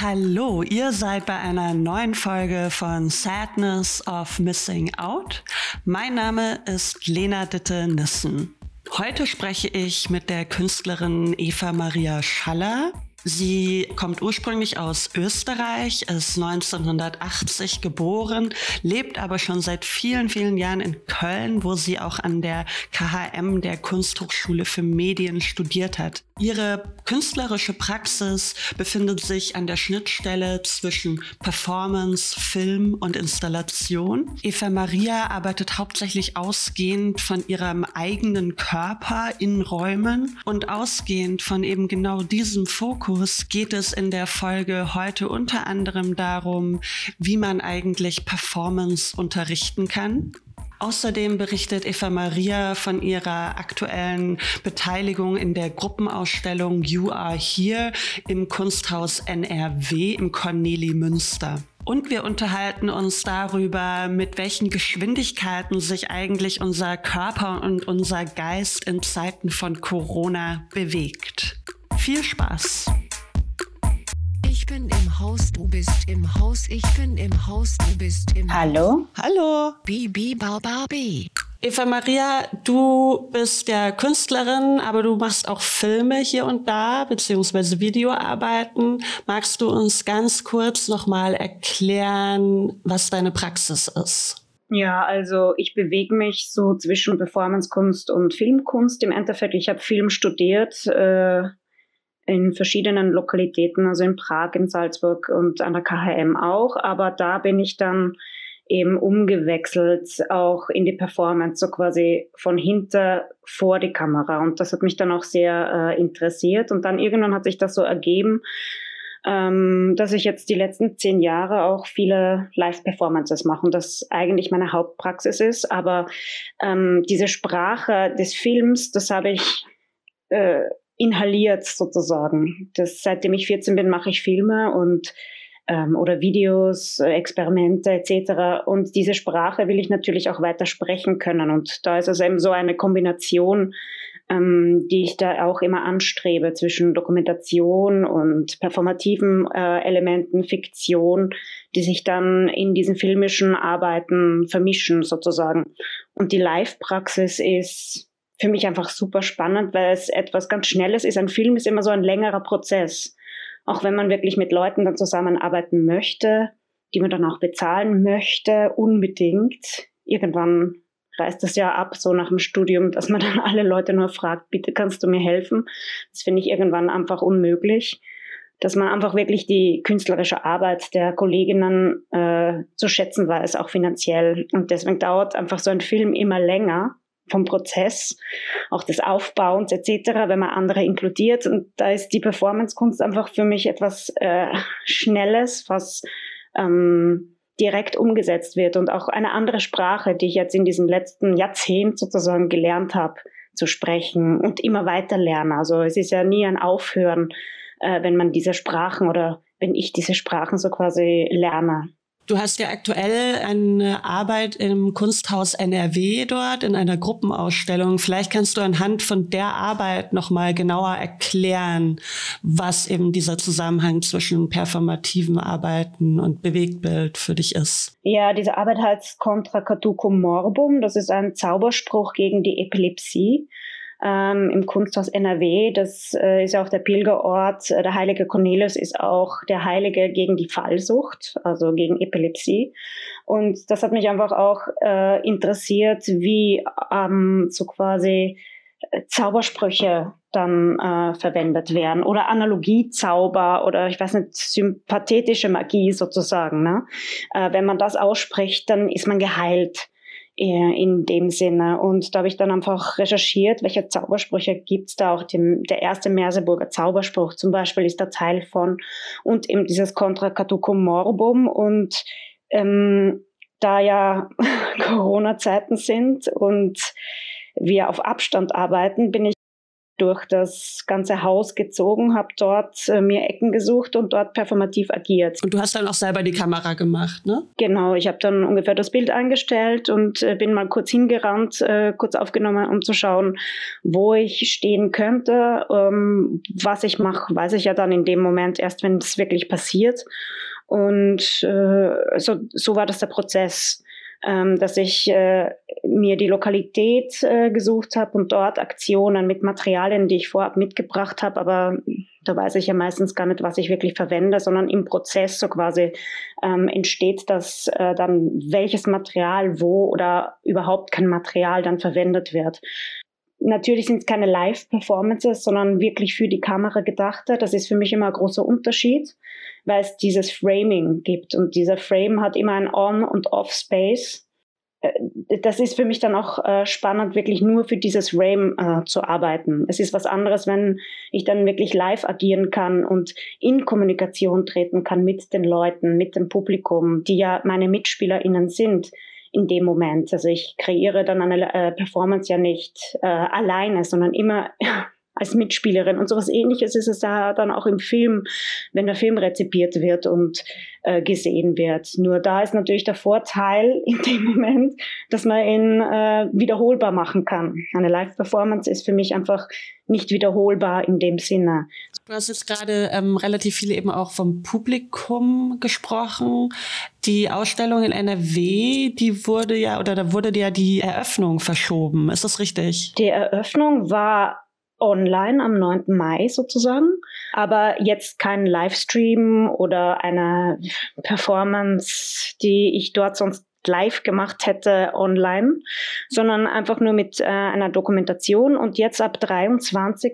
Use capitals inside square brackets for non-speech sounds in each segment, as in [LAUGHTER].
Hallo, ihr seid bei einer neuen Folge von Sadness of Missing Out. Mein Name ist Lena Ditte Nissen. Heute spreche ich mit der Künstlerin Eva Maria Schaller. Sie kommt ursprünglich aus Österreich, ist 1980 geboren, lebt aber schon seit vielen, vielen Jahren in Köln, wo sie auch an der KHM, der Kunsthochschule für Medien, studiert hat. Ihre künstlerische Praxis befindet sich an der Schnittstelle zwischen Performance, Film und Installation. Eva Maria arbeitet hauptsächlich ausgehend von ihrem eigenen Körper in Räumen und ausgehend von eben genau diesem Fokus geht es in der Folge heute unter anderem darum, wie man eigentlich Performance unterrichten kann Außerdem berichtet Eva Maria von ihrer aktuellen Beteiligung in der Gruppenausstellung You Are Here im Kunsthaus NRW im Corneli Münster. Und wir unterhalten uns darüber, mit welchen Geschwindigkeiten sich eigentlich unser Körper und unser Geist in Zeiten von Corona bewegt. Viel Spaß! Ich bin im Haus, du bist im Haus, ich bin im Haus, du bist im Hallo? Hallo. Bibi Barbabi. Eva Maria, du bist ja Künstlerin, aber du machst auch Filme hier und da, beziehungsweise Videoarbeiten. Magst du uns ganz kurz nochmal erklären, was deine Praxis ist? Ja, also ich bewege mich so zwischen Performancekunst und Filmkunst. Im Endeffekt, ich habe Film studiert, äh, in verschiedenen Lokalitäten, also in Prag, in Salzburg und an der KHM auch. Aber da bin ich dann eben umgewechselt auch in die Performance, so quasi von hinter vor die Kamera. Und das hat mich dann auch sehr äh, interessiert. Und dann irgendwann hat sich das so ergeben, ähm, dass ich jetzt die letzten zehn Jahre auch viele Live-Performances mache und das eigentlich meine Hauptpraxis ist. Aber ähm, diese Sprache des Films, das habe ich äh, inhaliert sozusagen. Das, seitdem ich 14 bin, mache ich Filme und ähm, oder Videos, Experimente etc. Und diese Sprache will ich natürlich auch weiter sprechen können. Und da ist es eben so eine Kombination, ähm, die ich da auch immer anstrebe zwischen Dokumentation und performativen äh, Elementen, Fiktion, die sich dann in diesen filmischen Arbeiten vermischen sozusagen. Und die Live-Praxis ist für mich einfach super spannend, weil es etwas ganz Schnelles ist. Ein Film ist immer so ein längerer Prozess. Auch wenn man wirklich mit Leuten dann zusammenarbeiten möchte, die man dann auch bezahlen möchte, unbedingt. Irgendwann reißt das ja ab, so nach dem Studium, dass man dann alle Leute nur fragt, bitte kannst du mir helfen. Das finde ich irgendwann einfach unmöglich. Dass man einfach wirklich die künstlerische Arbeit der Kolleginnen äh, zu schätzen weiß, auch finanziell. Und deswegen dauert einfach so ein Film immer länger vom Prozess, auch des Aufbauens etc., wenn man andere inkludiert. Und da ist die Performance-Kunst einfach für mich etwas äh, Schnelles, was ähm, direkt umgesetzt wird und auch eine andere Sprache, die ich jetzt in diesem letzten Jahrzehnt sozusagen gelernt habe zu sprechen und immer weiter lerne. Also es ist ja nie ein Aufhören, äh, wenn man diese Sprachen oder wenn ich diese Sprachen so quasi lerne. Du hast ja aktuell eine Arbeit im Kunsthaus NRW dort in einer Gruppenausstellung. Vielleicht kannst du anhand von der Arbeit noch mal genauer erklären, was eben dieser Zusammenhang zwischen performativen Arbeiten und Bewegtbild für dich ist. Ja, diese Arbeit heißt Contra Caducum Morbum. Das ist ein Zauberspruch gegen die Epilepsie ähm, im Kunsthaus NRW. Das äh, ist ja auch der Pilgerort. Der heilige Cornelius ist auch der Heilige gegen die Fallsucht, also gegen Epilepsie. Und das hat mich einfach auch äh, interessiert, wie ähm, so quasi äh, Zaubersprüche dann äh, verwendet werden oder Analogiezauber oder ich weiß nicht, sympathetische Magie sozusagen. Ne? Äh, wenn man das ausspricht, dann ist man geheilt in dem Sinne. Und da habe ich dann einfach recherchiert, welche Zaubersprüche gibt's da. Auch dem, der erste Merseburger Zauberspruch zum Beispiel ist der Teil von und eben dieses Contra Caducum Morbum. Und ähm, da ja [LAUGHS] Corona-Zeiten sind und wir auf Abstand arbeiten, bin ich durch das ganze Haus gezogen, habe dort äh, mir Ecken gesucht und dort performativ agiert. Und du hast dann auch selber die Kamera gemacht, ne? Genau, ich habe dann ungefähr das Bild eingestellt und äh, bin mal kurz hingerannt, äh, kurz aufgenommen, um zu schauen, wo ich stehen könnte. Ähm, was ich mache, weiß ich ja dann in dem Moment erst, wenn es wirklich passiert. Und äh, so, so war das der Prozess ähm, dass ich äh, mir die Lokalität äh, gesucht habe und dort Aktionen mit Materialien, die ich vorab mitgebracht habe, aber da weiß ich ja meistens gar nicht, was ich wirklich verwende, sondern im Prozess so quasi ähm, entsteht das äh, dann, welches Material wo oder überhaupt kein Material dann verwendet wird. Natürlich sind es keine Live-Performances, sondern wirklich für die Kamera gedachte. Das ist für mich immer ein großer Unterschied, weil es dieses Framing gibt. Und dieser Frame hat immer ein On- und Off-Space. Äh, das ist für mich dann auch äh, spannend, wirklich nur für dieses Frame äh, zu arbeiten. Es ist was anderes, wenn ich dann wirklich live agieren kann und in Kommunikation treten kann mit den Leuten, mit dem Publikum, die ja meine MitspielerInnen sind in dem Moment. Also ich kreiere dann eine äh, Performance ja nicht äh, alleine, sondern immer als Mitspielerin. Und sowas ähnliches ist es da dann auch im Film, wenn der Film rezipiert wird und äh, gesehen wird. Nur da ist natürlich der Vorteil [LAUGHS] in dem Moment, dass man ihn äh, wiederholbar machen kann. Eine Live-Performance ist für mich einfach nicht wiederholbar in dem Sinne. Du hast jetzt gerade ähm, relativ viele eben auch vom Publikum gesprochen. Die Ausstellung in NRW, die wurde ja, oder da wurde ja die Eröffnung verschoben. Ist das richtig? Die Eröffnung war online am 9. Mai sozusagen, aber jetzt kein Livestream oder eine Performance, die ich dort sonst live gemacht hätte online, sondern einfach nur mit äh, einer Dokumentation. Und jetzt ab 23.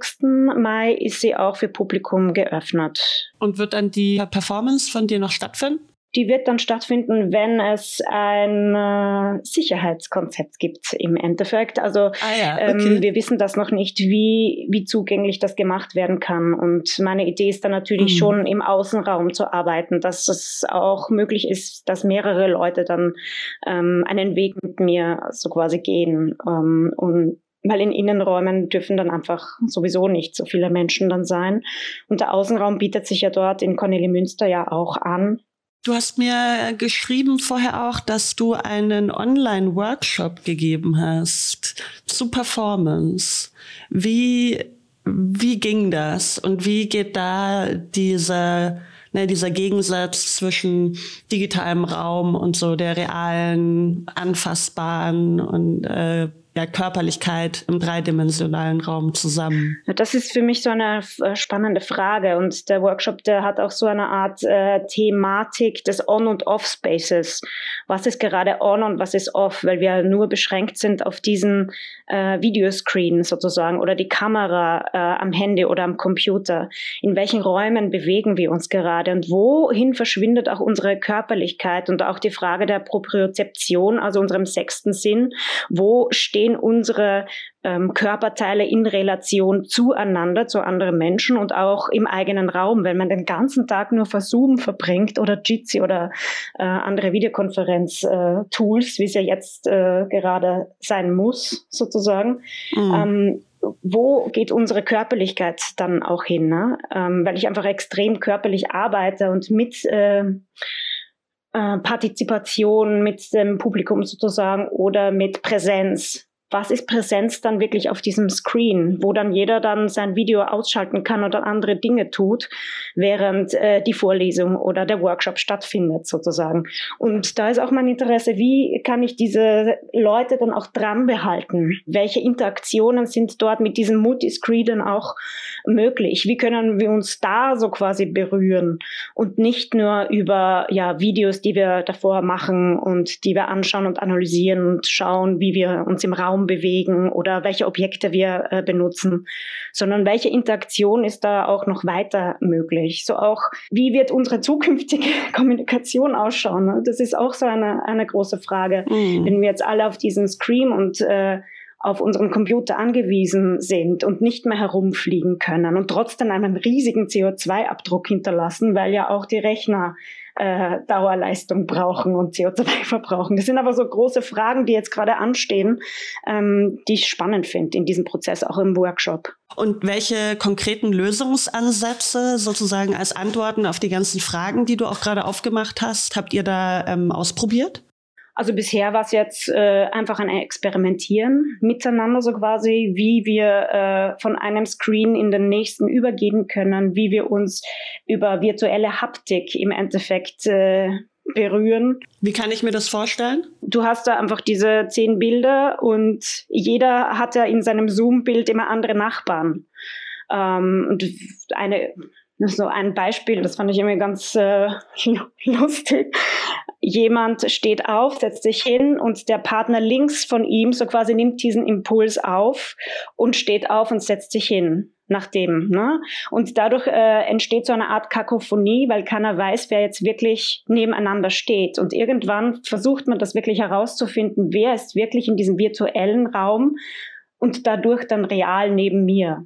Mai ist sie auch für Publikum geöffnet. Und wird dann die Performance von dir noch stattfinden? Die wird dann stattfinden, wenn es ein äh, Sicherheitskonzept gibt im Endeffekt. Also ah ja, okay. ähm, wir wissen das noch nicht, wie, wie zugänglich das gemacht werden kann. Und meine Idee ist dann natürlich mhm. schon im Außenraum zu arbeiten, dass es auch möglich ist, dass mehrere Leute dann ähm, einen Weg mit mir so quasi gehen. Ähm, und weil in Innenräumen dürfen dann einfach sowieso nicht so viele Menschen dann sein. Und der Außenraum bietet sich ja dort in Cornelie Münster ja auch an. Du hast mir geschrieben vorher auch, dass du einen Online-Workshop gegeben hast zu Performance. Wie, wie ging das und wie geht da dieser, ne, dieser Gegensatz zwischen digitalem Raum und so der realen, anfassbaren und äh, ja, Körperlichkeit im dreidimensionalen Raum zusammen? Das ist für mich so eine äh, spannende Frage und der Workshop, der hat auch so eine Art äh, Thematik des On- und Off-Spaces. Was ist gerade on und was ist off, weil wir nur beschränkt sind auf diesen äh, Videoscreen sozusagen oder die Kamera äh, am Handy oder am Computer. In welchen Räumen bewegen wir uns gerade und wohin verschwindet auch unsere Körperlichkeit und auch die Frage der Propriozeption, also unserem sechsten Sinn. Wo stehen unsere ähm, Körperteile in Relation zueinander, zu anderen Menschen und auch im eigenen Raum. Wenn man den ganzen Tag nur vor Zoom verbringt oder Jitsi oder äh, andere Videokonferenz-Tools, äh, wie es ja jetzt äh, gerade sein muss, sozusagen, mhm. ähm, wo geht unsere Körperlichkeit dann auch hin? Ne? Ähm, weil ich einfach extrem körperlich arbeite und mit äh, äh, Partizipation mit dem Publikum sozusagen oder mit Präsenz was ist Präsenz dann wirklich auf diesem Screen, wo dann jeder dann sein Video ausschalten kann oder andere Dinge tut, während äh, die Vorlesung oder der Workshop stattfindet sozusagen. Und da ist auch mein Interesse, wie kann ich diese Leute dann auch dran behalten? Welche Interaktionen sind dort mit diesem Multiscreen dann auch möglich? Wie können wir uns da so quasi berühren und nicht nur über ja, Videos, die wir davor machen und die wir anschauen und analysieren und schauen, wie wir uns im Raum Raum bewegen oder welche Objekte wir äh, benutzen, sondern welche Interaktion ist da auch noch weiter möglich. So auch, wie wird unsere zukünftige [LAUGHS] Kommunikation ausschauen? Ne? Das ist auch so eine, eine große Frage. Mhm. Wenn wir jetzt alle auf diesen Screen und äh, auf unseren Computer angewiesen sind und nicht mehr herumfliegen können und trotzdem einen riesigen CO2-Abdruck hinterlassen, weil ja auch die Rechner äh, Dauerleistung brauchen und CO2 verbrauchen. Das sind aber so große Fragen, die jetzt gerade anstehen, ähm, die ich spannend finde in diesem Prozess, auch im Workshop. Und welche konkreten Lösungsansätze sozusagen als Antworten auf die ganzen Fragen, die du auch gerade aufgemacht hast, habt ihr da ähm, ausprobiert? Also bisher war es jetzt äh, einfach ein Experimentieren miteinander, so quasi, wie wir äh, von einem Screen in den nächsten übergehen können, wie wir uns über virtuelle Haptik im Endeffekt äh, berühren. Wie kann ich mir das vorstellen? Du hast da einfach diese zehn Bilder und jeder hat ja in seinem Zoom-Bild immer andere Nachbarn. Ähm, und eine so ein Beispiel, das fand ich immer ganz äh, [LAUGHS] lustig jemand steht auf, setzt sich hin und der Partner links von ihm so quasi nimmt diesen Impuls auf und steht auf und setzt sich hin nach dem. Ne? Und dadurch äh, entsteht so eine Art Kakophonie, weil keiner weiß, wer jetzt wirklich nebeneinander steht. Und irgendwann versucht man das wirklich herauszufinden, wer ist wirklich in diesem virtuellen Raum und dadurch dann real neben mir.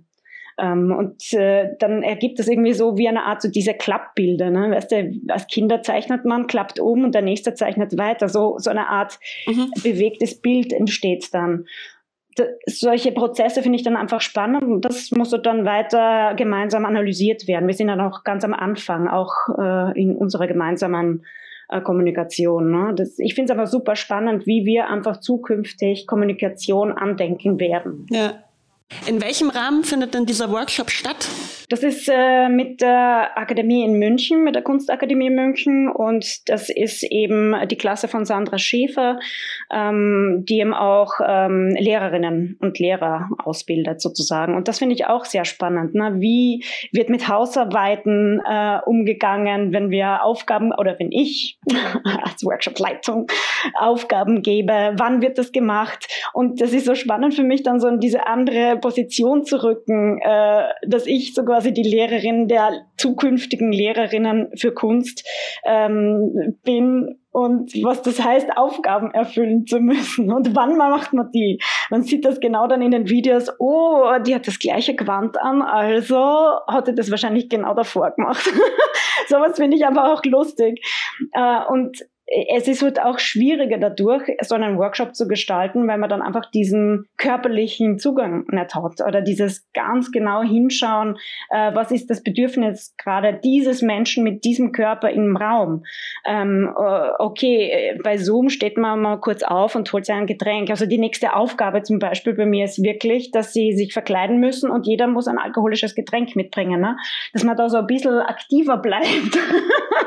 Ähm, und äh, dann ergibt das irgendwie so wie eine Art so diese Klappbilder. Ne? Weißt du, als Kinder zeichnet man, klappt um und der nächste zeichnet weiter. So, so eine Art mhm. bewegtes Bild entsteht dann. Da, solche Prozesse finde ich dann einfach spannend und das muss so dann weiter gemeinsam analysiert werden. Wir sind dann auch ganz am Anfang, auch äh, in unserer gemeinsamen äh, Kommunikation. Ne? Das, ich finde es aber super spannend, wie wir einfach zukünftig Kommunikation andenken werden. Ja. In welchem Rahmen findet denn dieser Workshop statt? Das ist äh, mit der Akademie in München, mit der Kunstakademie München und das ist eben die Klasse von Sandra Schäfer, ähm, die eben auch ähm, Lehrerinnen und Lehrer ausbildet sozusagen. Und das finde ich auch sehr spannend. Ne? Wie wird mit Hausarbeiten äh, umgegangen, wenn wir Aufgaben oder wenn ich [LAUGHS] als Workshopleitung Aufgaben gebe? Wann wird das gemacht? Und das ist so spannend für mich dann so in diese andere Position zu rücken, äh, dass ich sogar quasi die Lehrerin der zukünftigen Lehrerinnen für Kunst ähm, bin und was das heißt, Aufgaben erfüllen zu müssen. Und wann macht man die? Man sieht das genau dann in den Videos, oh, die hat das gleiche Gewand an, also hat sie das wahrscheinlich genau davor gemacht. [LAUGHS] Sowas finde ich einfach auch lustig. Äh, und es ist halt auch schwieriger dadurch, so einen Workshop zu gestalten, weil man dann einfach diesen körperlichen Zugang nicht hat oder dieses ganz genau hinschauen, äh, was ist das Bedürfnis gerade dieses Menschen mit diesem Körper im Raum. Ähm, äh, okay, bei Zoom steht man mal kurz auf und holt sich ein Getränk. Also die nächste Aufgabe zum Beispiel bei mir ist wirklich, dass sie sich verkleiden müssen und jeder muss ein alkoholisches Getränk mitbringen, ne? dass man da so ein bisschen aktiver bleibt. [LAUGHS]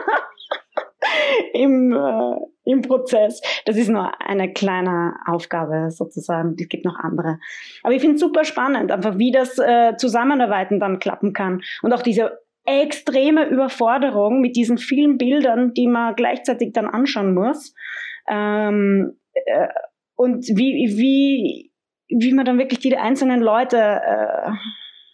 im, äh, im Prozess. Das ist nur eine kleine Aufgabe sozusagen. Es gibt noch andere. Aber ich finde es super spannend, einfach wie das äh, Zusammenarbeiten dann klappen kann. Und auch diese extreme Überforderung mit diesen vielen Bildern, die man gleichzeitig dann anschauen muss. Ähm, äh, und wie, wie, wie man dann wirklich die einzelnen Leute äh,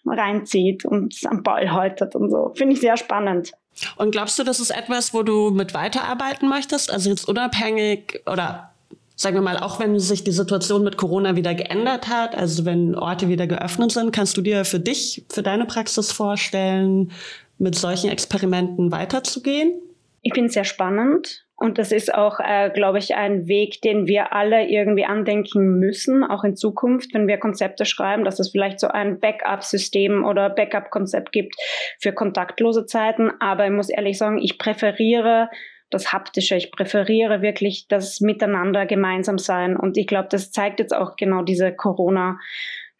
reinzieht und am Ball haltet und so. Finde ich sehr spannend. Und glaubst du, das ist etwas, wo du mit weiterarbeiten möchtest? Also jetzt unabhängig oder sagen wir mal, auch wenn sich die Situation mit Corona wieder geändert hat, also wenn Orte wieder geöffnet sind, kannst du dir für dich, für deine Praxis vorstellen, mit solchen Experimenten weiterzugehen? Ich finde es sehr spannend. Und das ist auch, äh, glaube ich, ein Weg, den wir alle irgendwie andenken müssen, auch in Zukunft, wenn wir Konzepte schreiben, dass es vielleicht so ein Backup-System oder Backup-Konzept gibt für kontaktlose Zeiten. Aber ich muss ehrlich sagen, ich präferiere das Haptische. Ich präferiere wirklich das Miteinander gemeinsam sein. Und ich glaube, das zeigt jetzt auch genau diese Corona-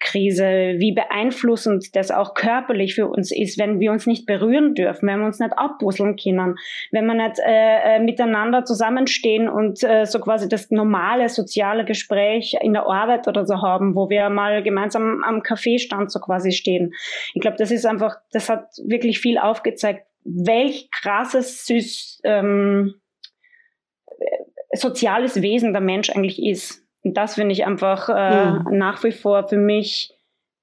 Krise, wie beeinflussend das auch körperlich für uns ist, wenn wir uns nicht berühren dürfen, wenn wir uns nicht abbusseln können, wenn wir nicht äh, äh, miteinander zusammenstehen und äh, so quasi das normale soziale Gespräch in der Arbeit oder so haben, wo wir mal gemeinsam am Kaffeestand so quasi stehen. Ich glaube, das ist einfach, das hat wirklich viel aufgezeigt, welch krasses Süß, ähm, soziales Wesen der Mensch eigentlich ist. Und das finde ich einfach äh, mhm. nach wie vor für mich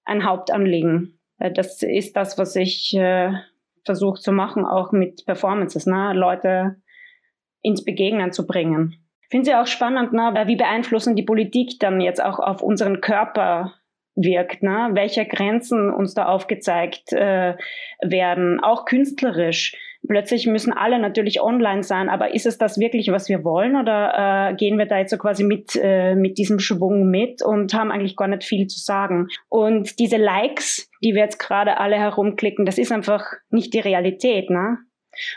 ein Hauptanliegen. Das ist das, was ich äh, versuche zu machen, auch mit Performances, ne? Leute ins Begegnen zu bringen. Ich finde ja auch spannend, ne? wie beeinflussen die Politik dann jetzt auch auf unseren Körper wirkt, ne? welche Grenzen uns da aufgezeigt äh, werden, auch künstlerisch plötzlich müssen alle natürlich online sein, aber ist es das wirklich, was wir wollen oder äh, gehen wir da jetzt so quasi mit, äh, mit diesem Schwung mit und haben eigentlich gar nicht viel zu sagen? Und diese Likes, die wir jetzt gerade alle herumklicken, das ist einfach nicht die Realität, ne?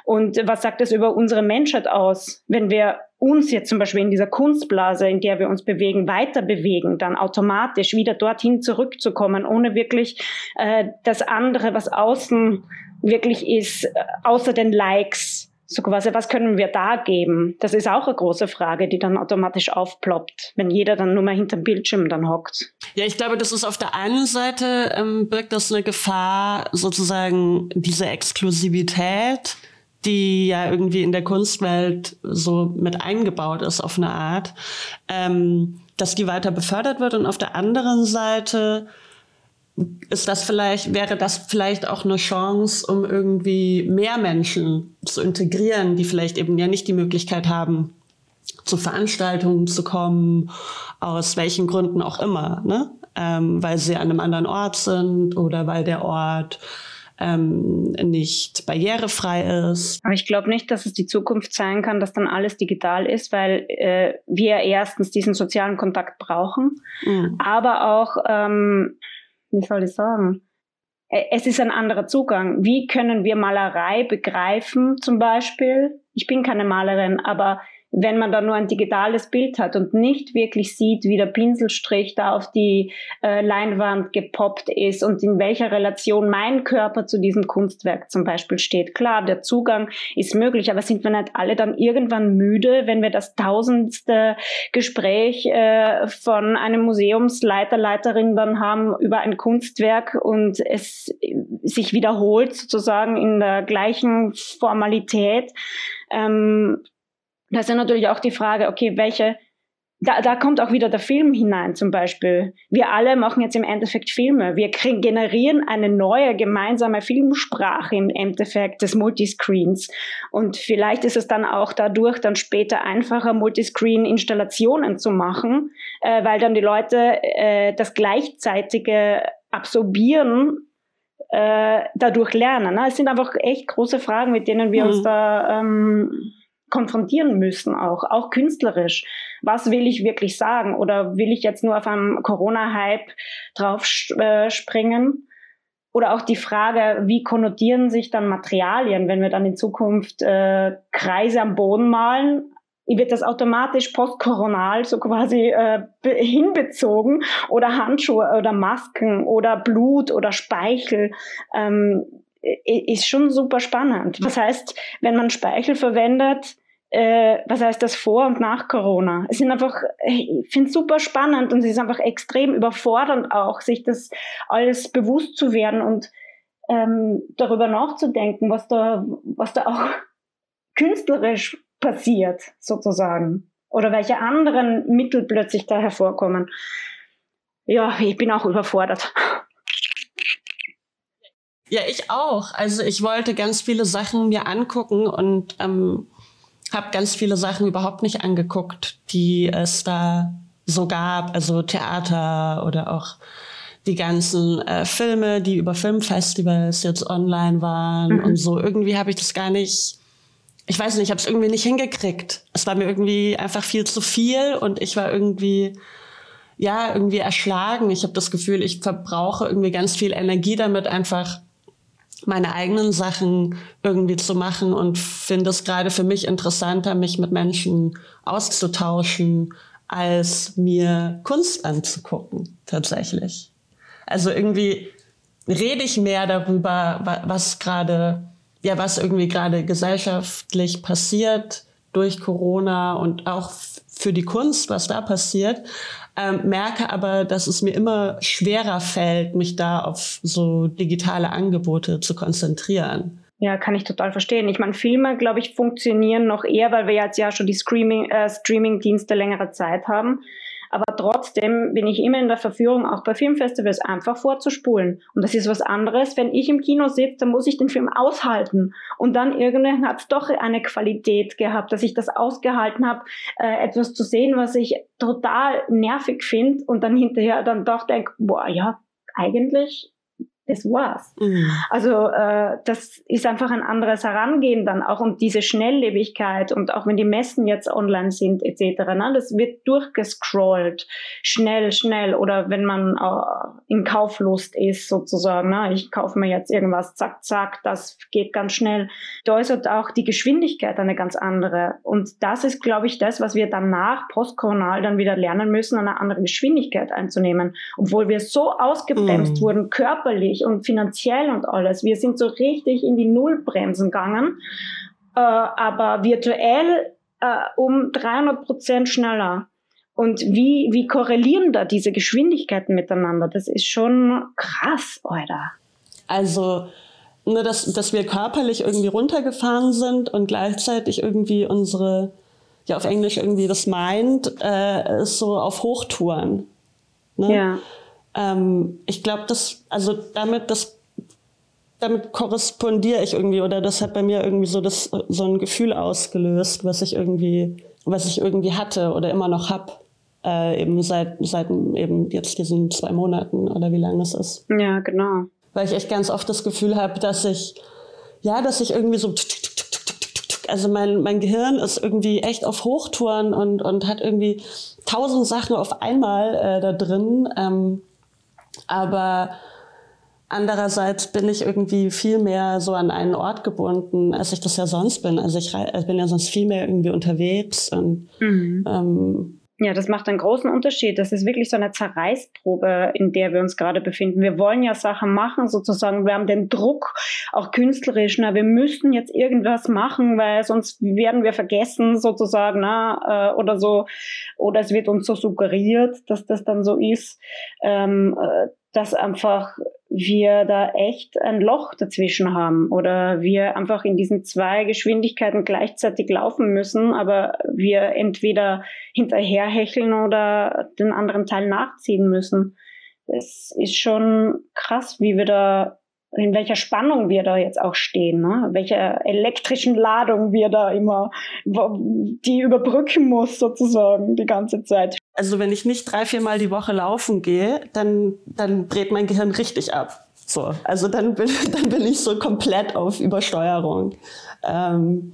Und was sagt das über unsere Menschheit aus, wenn wir uns jetzt zum Beispiel in dieser Kunstblase, in der wir uns bewegen, weiter bewegen, dann automatisch wieder dorthin zurückzukommen, ohne wirklich äh, das andere, was außen wirklich ist, äh, außer den Likes, so quasi, was können wir da geben? Das ist auch eine große Frage, die dann automatisch aufploppt, wenn jeder dann nur mal hinterm Bildschirm dann hockt. Ja, ich glaube, das ist auf der einen Seite ähm, birgt das eine Gefahr, sozusagen diese Exklusivität, die ja irgendwie in der Kunstwelt so mit eingebaut ist auf eine Art, ähm, dass die weiter befördert wird und auf der anderen Seite ist das vielleicht, wäre das vielleicht auch eine Chance, um irgendwie mehr Menschen zu integrieren, die vielleicht eben ja nicht die Möglichkeit haben, zu Veranstaltungen zu kommen, aus welchen Gründen auch immer, ne? Ähm, weil sie an einem anderen Ort sind oder weil der Ort ähm, nicht barrierefrei ist. Aber ich glaube nicht, dass es die Zukunft sein kann, dass dann alles digital ist, weil äh, wir erstens diesen sozialen Kontakt brauchen, mhm. aber auch ähm, wie soll ich sagen? Es ist ein anderer Zugang. Wie können wir Malerei begreifen, zum Beispiel? Ich bin keine Malerin, aber wenn man da nur ein digitales Bild hat und nicht wirklich sieht, wie der Pinselstrich da auf die äh, Leinwand gepoppt ist und in welcher Relation mein Körper zu diesem Kunstwerk zum Beispiel steht. Klar, der Zugang ist möglich, aber sind wir nicht alle dann irgendwann müde, wenn wir das tausendste Gespräch äh, von einem Museumsleiter, Leiterin dann haben über ein Kunstwerk und es sich wiederholt sozusagen in der gleichen Formalität. Ähm, da ist ja natürlich auch die Frage, okay, welche, da, da kommt auch wieder der Film hinein zum Beispiel. Wir alle machen jetzt im Endeffekt Filme. Wir generieren eine neue gemeinsame Filmsprache im Endeffekt des Multiscreens. Und vielleicht ist es dann auch dadurch dann später einfacher, Multiscreen-Installationen zu machen, äh, weil dann die Leute äh, das gleichzeitige Absorbieren äh, dadurch lernen. Ne? Es sind einfach echt große Fragen, mit denen wir mhm. uns da ähm, konfrontieren müssen, auch, auch künstlerisch. Was will ich wirklich sagen? Oder will ich jetzt nur auf einem Corona-Hype drauf äh, springen? Oder auch die Frage, wie konnotieren sich dann Materialien, wenn wir dann in Zukunft äh, Kreise am Boden malen? Wird das automatisch postkoronal so quasi äh, hinbezogen? Oder Handschuhe oder Masken oder Blut oder Speichel? Ähm, ist schon super spannend. Das heißt, wenn man Speichel verwendet, äh, was heißt das vor und nach Corona. Es sind einfach, ich finde es super spannend und es ist einfach extrem überfordernd auch, sich das alles bewusst zu werden und ähm, darüber nachzudenken, was da, was da auch [LAUGHS] künstlerisch passiert, sozusagen. Oder welche anderen Mittel plötzlich da hervorkommen. Ja, ich bin auch überfordert. Ja, ich auch. Also ich wollte ganz viele Sachen mir angucken und ähm, habe ganz viele Sachen überhaupt nicht angeguckt, die es da so gab, also Theater oder auch die ganzen äh, Filme, die über Filmfestivals jetzt online waren mhm. und so. Irgendwie habe ich das gar nicht, ich weiß nicht, ich habe es irgendwie nicht hingekriegt. Es war mir irgendwie einfach viel zu viel und ich war irgendwie, ja, irgendwie erschlagen. Ich habe das Gefühl, ich verbrauche irgendwie ganz viel Energie damit, einfach meine eigenen Sachen irgendwie zu machen und finde es gerade für mich interessanter, mich mit Menschen auszutauschen, als mir Kunst anzugucken, tatsächlich. Also irgendwie rede ich mehr darüber, was gerade, ja, was irgendwie gerade gesellschaftlich passiert durch Corona und auch für die Kunst, was da passiert, ähm, merke aber, dass es mir immer schwerer fällt, mich da auf so digitale Angebote zu konzentrieren. Ja, kann ich total verstehen. Ich meine, Filme, glaube ich, funktionieren noch eher, weil wir jetzt ja schon die Streaming, äh, Streaming-Dienste längere Zeit haben. Aber trotzdem bin ich immer in der Verführung, auch bei Filmfestivals einfach vorzuspulen. Und das ist was anderes. Wenn ich im Kino sitze, dann muss ich den Film aushalten. Und dann irgendwann hat es doch eine Qualität gehabt, dass ich das ausgehalten habe, äh, etwas zu sehen, was ich total nervig finde und dann hinterher dann doch denke, boah, ja, eigentlich das war's. Mhm. Also äh, das ist einfach ein anderes Herangehen dann auch und diese Schnelllebigkeit und auch wenn die Messen jetzt online sind etc. Ne, das wird durchgescrollt, schnell, schnell oder wenn man äh, in Kauflust ist sozusagen, ne, ich kaufe mir jetzt irgendwas, zack, zack, das geht ganz schnell. Da ist halt auch die Geschwindigkeit eine ganz andere und das ist, glaube ich, das, was wir danach postkoronal dann wieder lernen müssen, eine andere Geschwindigkeit einzunehmen, obwohl wir so ausgebremst mhm. wurden körperlich wirtschaftlich und finanziell und alles. Wir sind so richtig in die Nullbremsen gegangen, äh, aber virtuell äh, um 300 Prozent schneller. Und wie, wie korrelieren da diese Geschwindigkeiten miteinander? Das ist schon krass, Alter. Also, nur dass, dass wir körperlich irgendwie runtergefahren sind und gleichzeitig irgendwie unsere, ja auf Englisch irgendwie das Mind, äh, ist so auf Hochtouren. Ne? Ja ähm, ich glaube, das, also damit, das, damit korrespondiere ich irgendwie oder das hat bei mir irgendwie so das, so ein Gefühl ausgelöst, was ich irgendwie, was ich irgendwie hatte oder immer noch hab. Äh, eben seit, seit eben jetzt diesen zwei Monaten oder wie lange es ist. Ja, genau. Weil ich echt ganz oft das Gefühl habe, dass ich, ja, dass ich irgendwie so, also mein, mein Gehirn ist irgendwie echt auf Hochtouren und, und hat irgendwie tausend Sachen auf einmal äh, da drin. Ähm, aber andererseits bin ich irgendwie viel mehr so an einen Ort gebunden, als ich das ja sonst bin. Also ich bin ja sonst viel mehr irgendwie unterwegs und mhm. ähm, ja, das macht einen großen Unterschied. Das ist wirklich so eine Zerreißprobe, in der wir uns gerade befinden. Wir wollen ja Sachen machen, sozusagen. Wir haben den Druck, auch künstlerisch. Na, wir müssen jetzt irgendwas machen, weil sonst werden wir vergessen, sozusagen, na, äh, oder so. Oder es wird uns so suggeriert, dass das dann so ist. Ähm, äh, dass einfach wir da echt ein Loch dazwischen haben oder wir einfach in diesen zwei Geschwindigkeiten gleichzeitig laufen müssen, aber wir entweder hinterherhecheln oder den anderen Teil nachziehen müssen. Es ist schon krass, wie wir da in welcher Spannung wir da jetzt auch stehen, ne? welcher elektrischen Ladung wir da immer, die überbrücken muss sozusagen die ganze Zeit. Also wenn ich nicht drei, viermal die Woche laufen gehe, dann, dann dreht mein Gehirn richtig ab. So, also dann bin, [LAUGHS] dann bin ich so komplett auf Übersteuerung. Ähm,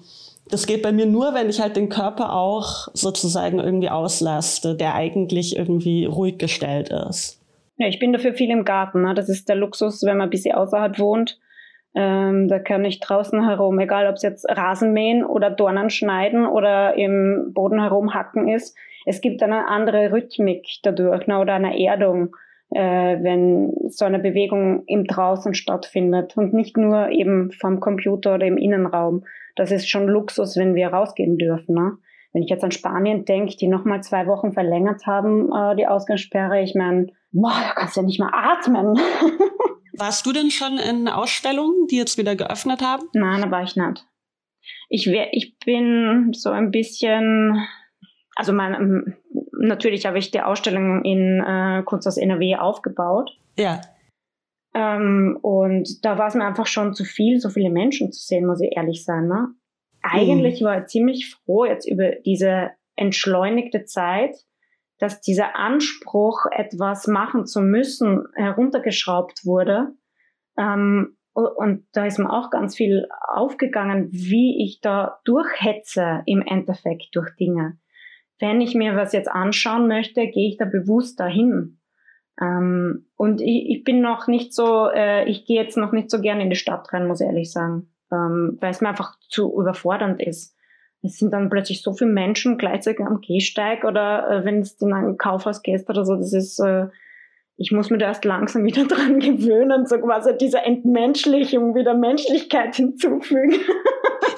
das geht bei mir nur, wenn ich halt den Körper auch sozusagen irgendwie auslaste, der eigentlich irgendwie ruhig gestellt ist. Ja, ich bin dafür viel im Garten. Ne? Das ist der Luxus, wenn man ein bisschen außerhalb wohnt. Ähm, da kann ich draußen herum, egal ob es jetzt Rasenmähen oder Dornen schneiden oder im Boden herumhacken ist. Es gibt eine andere Rhythmik dadurch ne? oder eine Erdung, äh, wenn so eine Bewegung im Draußen stattfindet und nicht nur eben vom Computer oder im Innenraum. Das ist schon Luxus, wenn wir rausgehen dürfen. Ne? Wenn ich jetzt an Spanien denke, die nochmal zwei Wochen verlängert haben, äh, die Ausgangssperre, ich meine, boah, da kannst du ja nicht mehr atmen. [LAUGHS] Warst du denn schon in Ausstellungen, die jetzt wieder geöffnet haben? Nein, da war ich nicht. Ich, wär, ich bin so ein bisschen, also mein, ähm, natürlich habe ich die Ausstellung in äh, kurz aus NRW aufgebaut. Ja. Ähm, und da war es mir einfach schon zu viel, so viele Menschen zu sehen, muss ich ehrlich sein. Ne? Eigentlich mhm. war ich ziemlich froh jetzt über diese entschleunigte Zeit, dass dieser Anspruch, etwas machen zu müssen, heruntergeschraubt wurde. Ähm, und da ist mir auch ganz viel aufgegangen, wie ich da durchhetze im Endeffekt durch Dinge. Wenn ich mir was jetzt anschauen möchte, gehe ich da bewusst dahin. Ähm, und ich, ich, bin noch nicht so, äh, ich gehe jetzt noch nicht so gerne in die Stadt rein, muss ich ehrlich sagen, ähm, weil es mir einfach zu überfordernd ist es sind dann plötzlich so viele Menschen gleichzeitig am Gehsteig oder äh, wenn du in ein Kaufhaus gehst oder so, das ist, äh, ich muss mir da erst langsam wieder [LAUGHS] dran gewöhnen, so quasi diese Entmenschlichung, wieder Menschlichkeit hinzufügen. [LAUGHS]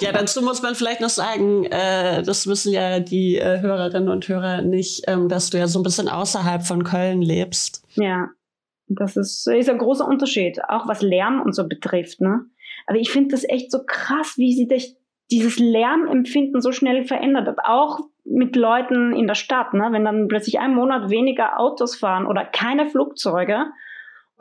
Ja, dazu muss man vielleicht noch sagen, äh, das wissen ja die äh, Hörerinnen und Hörer nicht, ähm, dass du ja so ein bisschen außerhalb von Köln lebst. Ja, das ist, ist ein großer Unterschied, auch was Lärm und so betrifft. Ne? Aber ich finde das echt so krass, wie sie dich dieses Lärmempfinden so schnell verändert hat. Auch mit Leuten in der Stadt, ne? wenn dann plötzlich ein Monat weniger Autos fahren oder keine Flugzeuge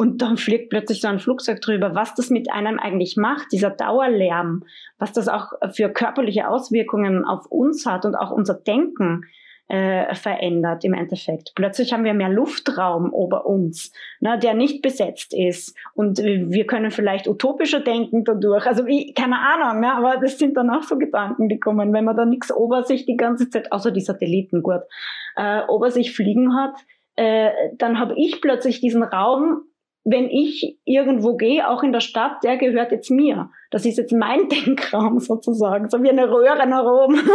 und dann fliegt plötzlich so ein Flugzeug drüber, was das mit einem eigentlich macht, dieser Dauerlärm, was das auch für körperliche Auswirkungen auf uns hat und auch unser Denken. äh, verändert im Endeffekt. Plötzlich haben wir mehr Luftraum ober uns, ne, der nicht besetzt ist. Und wir können vielleicht utopischer denken dadurch. Also wie, keine Ahnung, ne, aber das sind dann auch so Gedanken, die kommen, wenn man da nichts ober sich die ganze Zeit, außer die Satelliten, gut, äh, ober sich fliegen hat, äh, dann habe ich plötzlich diesen Raum, wenn ich irgendwo gehe, auch in der Stadt, der gehört jetzt mir. Das ist jetzt mein [LAUGHS] Denkraum sozusagen, so wie eine Röhre nach oben. [LAUGHS]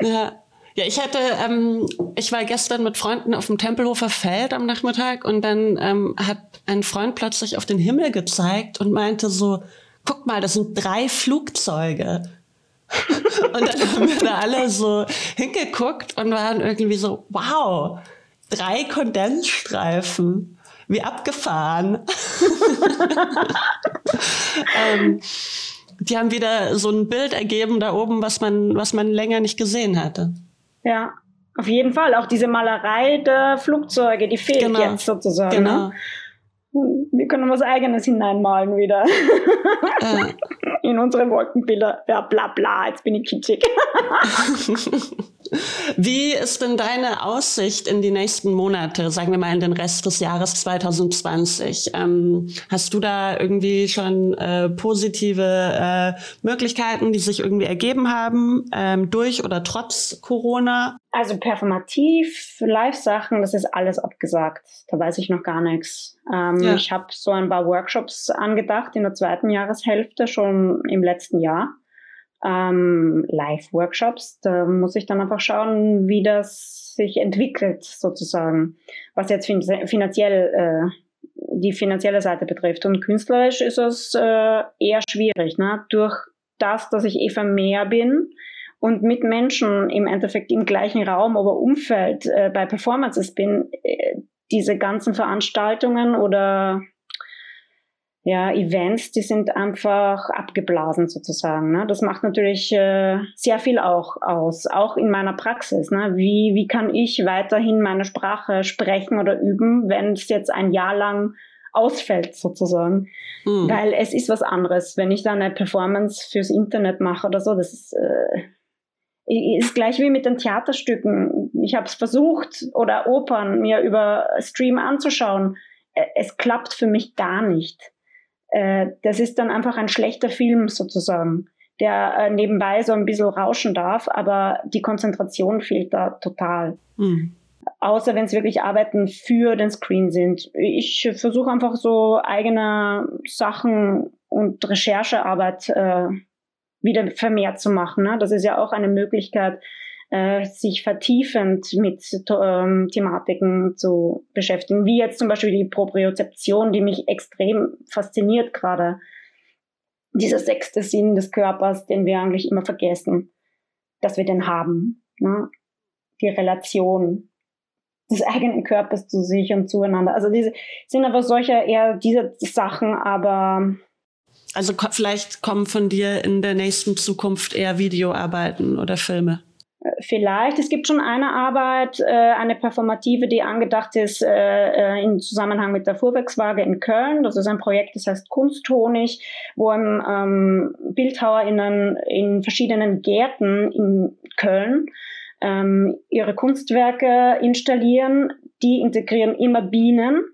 ja. Ja, ich hatte, ähm, ich war gestern mit Freunden auf dem Tempelhofer Feld am Nachmittag und dann ähm, hat ein Freund plötzlich auf den Himmel gezeigt und meinte so, guck mal, das sind drei Flugzeuge. [LAUGHS] und dann haben wir da alle so hingeguckt und waren irgendwie so, wow, drei Kondensstreifen. Wie abgefahren. [LAUGHS] ähm, die haben wieder so ein Bild ergeben da oben, was man, was man länger nicht gesehen hatte. Ja, auf jeden Fall. Auch diese Malerei der Flugzeuge, die fehlt genau. jetzt sozusagen. Ne? Genau. Ne? Wir können was Eigenes hineinmalen wieder. Äh. [LAUGHS] In unsere Wolkenbilder. Ja, bla bla, jetzt bin ich kitschig. [LAUGHS] Wie ist denn deine Aussicht in die nächsten Monate, sagen wir mal in den Rest des Jahres 2020? Ähm, hast du da irgendwie schon äh, positive äh, Möglichkeiten, die sich irgendwie ergeben haben, ähm, durch oder trotz Corona? Also performativ, Live-Sachen, das ist alles abgesagt. Da weiß ich noch gar nichts. Ähm, ja. Ich habe so ein paar Workshops angedacht in der zweiten Jahreshälfte, schon im letzten Jahr ähm, Live-Workshops. Da muss ich dann einfach schauen, wie das sich entwickelt, sozusagen, was jetzt fin finanziell äh, die finanzielle Seite betrifft. Und künstlerisch ist es äh, eher schwierig, ne? durch das, dass ich Eva mehr bin und mit Menschen im Endeffekt im gleichen Raum oder Umfeld äh, bei Performances bin, äh, diese ganzen Veranstaltungen oder ja, Events, die sind einfach abgeblasen sozusagen. Ne? Das macht natürlich äh, sehr viel auch aus, auch in meiner Praxis. Ne? Wie, wie kann ich weiterhin meine Sprache sprechen oder üben, wenn es jetzt ein Jahr lang ausfällt sozusagen? Hm. Weil es ist was anderes, wenn ich dann eine Performance fürs Internet mache oder so, das ist... Äh, ist gleich wie mit den Theaterstücken. Ich habe es versucht oder Opern mir über Stream anzuschauen. Es klappt für mich gar nicht äh, das ist dann einfach ein schlechter Film sozusagen, der äh, nebenbei so ein bisschen rauschen darf, aber die Konzentration fehlt da total. Mhm. Außer wenn es wirklich Arbeiten für den Screen sind. Ich versuche einfach so eigene Sachen und Recherchearbeit äh, wieder vermehrt zu machen. Ne? Das ist ja auch eine Möglichkeit, äh, sich vertiefend mit ähm, Thematiken zu beschäftigen, wie jetzt zum Beispiel die Propriozeption, die mich extrem fasziniert gerade. Dieser sechste Sinn des Körpers, den wir eigentlich immer vergessen, dass wir den haben. Ne? Die Relation des eigenen Körpers zu sich und zueinander. Also diese sind einfach solche eher diese Sachen, aber also vielleicht kommen von dir in der nächsten Zukunft eher Videoarbeiten oder Filme. Vielleicht. Es gibt schon eine Arbeit, äh, eine performative, die angedacht ist äh, äh, im Zusammenhang mit der Fuhrwerkswaage in Köln. Das ist ein Projekt, das heißt Kunsthonig, wo ähm, BildhauerInnen in verschiedenen Gärten in Köln ähm, ihre Kunstwerke installieren. Die integrieren immer Bienen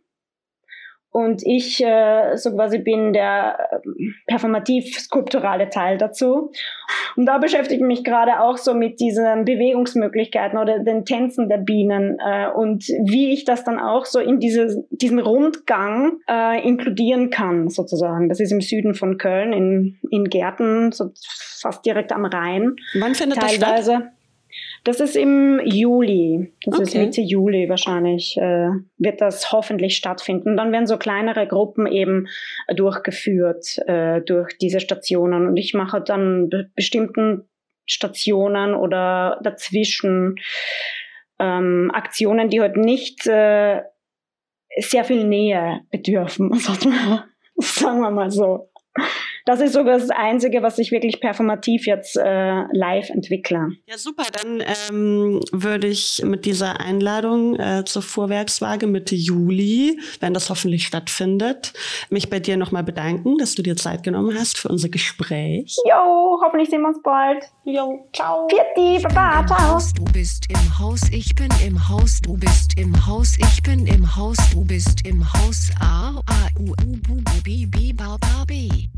und ich äh, so quasi bin der äh, performativ-skulpturale Teil dazu. Und da beschäftige ich mich gerade auch so mit diesen Bewegungsmöglichkeiten oder den Tänzen der Bienen äh, und wie ich das dann auch so in diese, diesen Rundgang äh, inkludieren kann, sozusagen. Das ist im Süden von Köln, in, in Gärten, so fast direkt am Rhein. Wann findet Teilweise. das statt? Das ist im Juli. Das okay. ist Mitte Juli wahrscheinlich, äh, wird das hoffentlich stattfinden. Dann werden so kleinere Gruppen eben durchgeführt äh, durch diese Stationen. Und ich mache dann be bestimmten Stationen oder dazwischen ähm, Aktionen, die heute halt nicht äh, sehr viel Nähe bedürfen. [LAUGHS] Sagen wir mal so. Das ist sogar das Einzige, was ich wirklich performativ jetzt äh, live entwickle. Ja, super. Dann ähm, würde ich mit dieser Einladung äh, zur Vorwerkswaage Mitte Juli, wenn das hoffentlich stattfindet, mich bei dir nochmal bedanken, dass du dir Zeit genommen hast für unser Gespräch. Jo, hoffentlich sehen wir uns bald. Jo, ciao. Vierte, baba, ciao. Du bist im Haus, ich bin im Haus, du bist im Haus, ich bin im Haus, du bist im Haus. A, A, U, U, Bu, Bu, Bi, Bi, Ba, Ba, Bi.